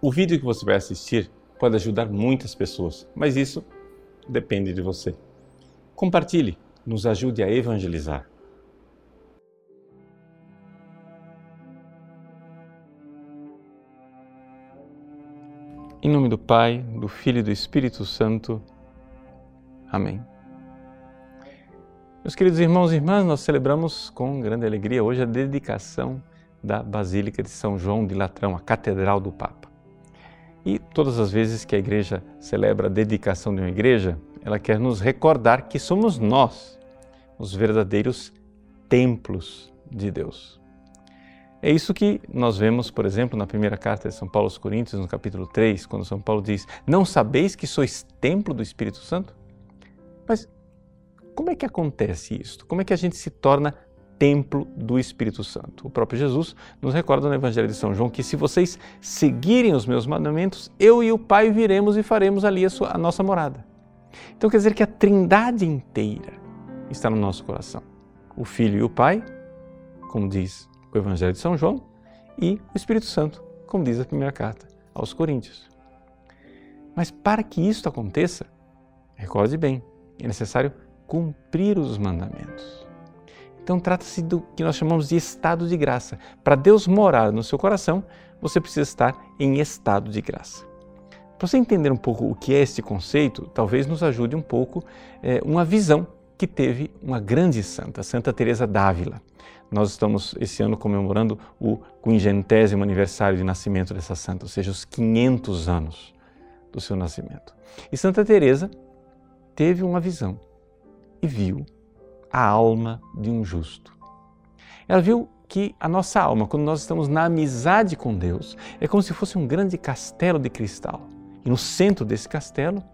O vídeo que você vai assistir pode ajudar muitas pessoas, mas isso depende de você. Compartilhe, nos ajude a evangelizar. Em nome do Pai, do Filho e do Espírito Santo. Amém. Meus queridos irmãos e irmãs, nós celebramos com grande alegria hoje a dedicação da Basílica de São João de Latrão, a Catedral do Papa. Todas as vezes que a igreja celebra a dedicação de uma igreja, ela quer nos recordar que somos nós os verdadeiros templos de Deus. É isso que nós vemos, por exemplo, na primeira carta de São Paulo aos Coríntios, no capítulo 3, quando São Paulo diz: Não sabeis que sois templo do Espírito Santo? Mas como é que acontece isso? Como é que a gente se torna templo do Espírito Santo. O próprio Jesus nos recorda no Evangelho de São João que se vocês seguirem os meus mandamentos, eu e o Pai viremos e faremos ali a, sua, a nossa morada. Então quer dizer que a trindade inteira está no nosso coração. O Filho e o Pai, como diz o Evangelho de São João, e o Espírito Santo, como diz a primeira carta aos Coríntios. Mas para que isso aconteça, recorde bem, é necessário cumprir os mandamentos. Então trata-se do que nós chamamos de estado de graça. Para Deus morar no seu coração, você precisa estar em estado de graça. Para você entender um pouco o que é esse conceito, talvez nos ajude um pouco é, uma visão que teve uma grande santa, Santa Teresa d'Ávila. Nós estamos esse ano comemorando o quingentésimo aniversário de nascimento dessa santa, ou seja, os 500 anos do seu nascimento. E Santa Teresa teve uma visão e viu a alma de um justo. Ela viu que a nossa alma, quando nós estamos na amizade com Deus, é como se fosse um grande castelo de cristal. E no centro desse castelo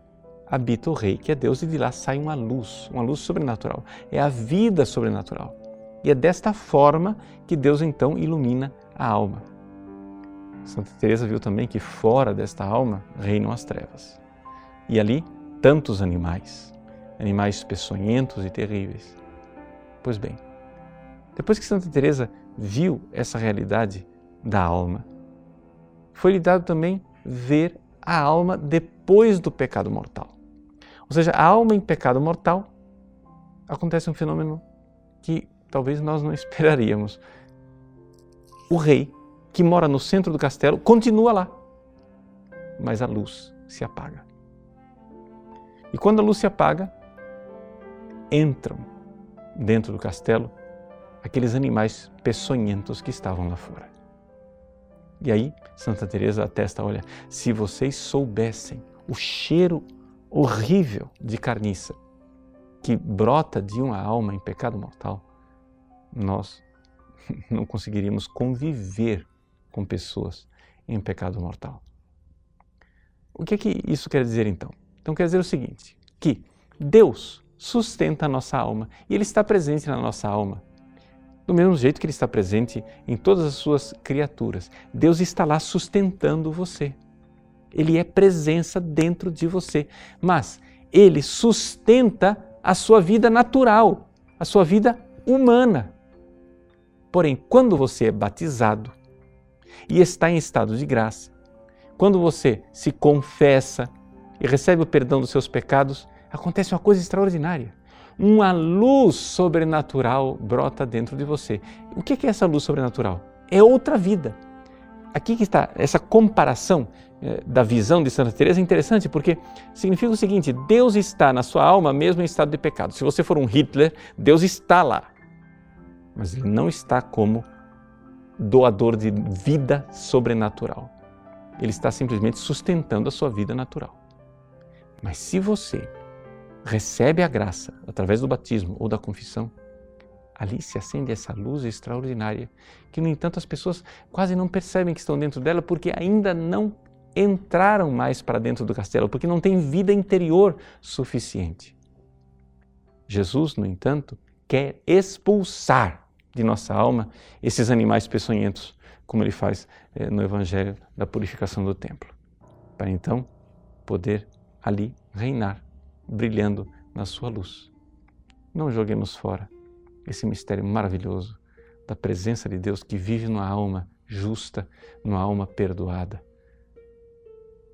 habita o Rei, que é Deus, e de lá sai uma luz, uma luz sobrenatural. É a vida sobrenatural. E é desta forma que Deus então ilumina a alma. Santa Teresa viu também que fora desta alma reinam as trevas. E ali tantos animais, animais peçonhentos e terríveis. Pois bem, depois que Santa Teresa viu essa realidade da alma, foi-lhe dado também ver a alma depois do pecado mortal. Ou seja, a alma em pecado mortal acontece um fenômeno que talvez nós não esperaríamos. O rei, que mora no centro do castelo, continua lá, mas a luz se apaga. E quando a luz se apaga, entram dentro do castelo aqueles animais peçonhentos que estavam lá fora. E aí, Santa Teresa atesta, olha, se vocês soubessem o cheiro horrível de carniça que brota de uma alma em pecado mortal, nós não conseguiríamos conviver com pessoas em pecado mortal. O que é que isso quer dizer então? Então quer dizer o seguinte, que Deus sustenta a nossa alma e Ele está presente na nossa alma. Do mesmo jeito que Ele está presente em todas as suas criaturas. Deus está lá sustentando você. Ele é presença dentro de você. Mas Ele sustenta a sua vida natural, a sua vida humana. Porém, quando você é batizado e está em estado de graça, quando você se confessa e recebe o perdão dos seus pecados, acontece uma coisa extraordinária. Uma luz sobrenatural brota dentro de você. O que é essa luz sobrenatural? É outra vida. Aqui que está essa comparação eh, da visão de Santa Teresa é interessante porque significa o seguinte: Deus está na sua alma mesmo em estado de pecado. Se você for um Hitler, Deus está lá, mas ele não está como doador de vida sobrenatural. Ele está simplesmente sustentando a sua vida natural. Mas se você recebe a graça através do batismo ou da confissão, ali se acende essa luz extraordinária que, no entanto, as pessoas quase não percebem que estão dentro dela porque ainda não entraram mais para dentro do castelo, porque não tem vida interior suficiente. Jesus, no entanto, quer expulsar de nossa alma esses animais peçonhentos, como ele faz eh, no Evangelho da purificação do templo, para então poder ali reinar brilhando na sua luz. Não joguemos fora esse mistério maravilhoso da presença de Deus que vive numa alma justa, numa alma perdoada.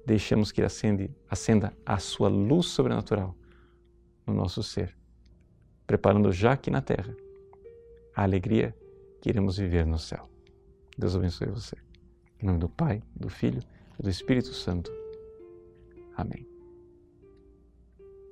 deixemos que acende, acenda a sua luz sobrenatural no nosso ser, preparando já aqui na terra a alegria que iremos viver no céu. Deus abençoe você. Em nome do Pai, do Filho e do Espírito Santo. Amém.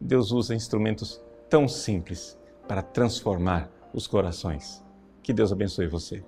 Deus usa instrumentos tão simples para transformar os corações. Que Deus abençoe você.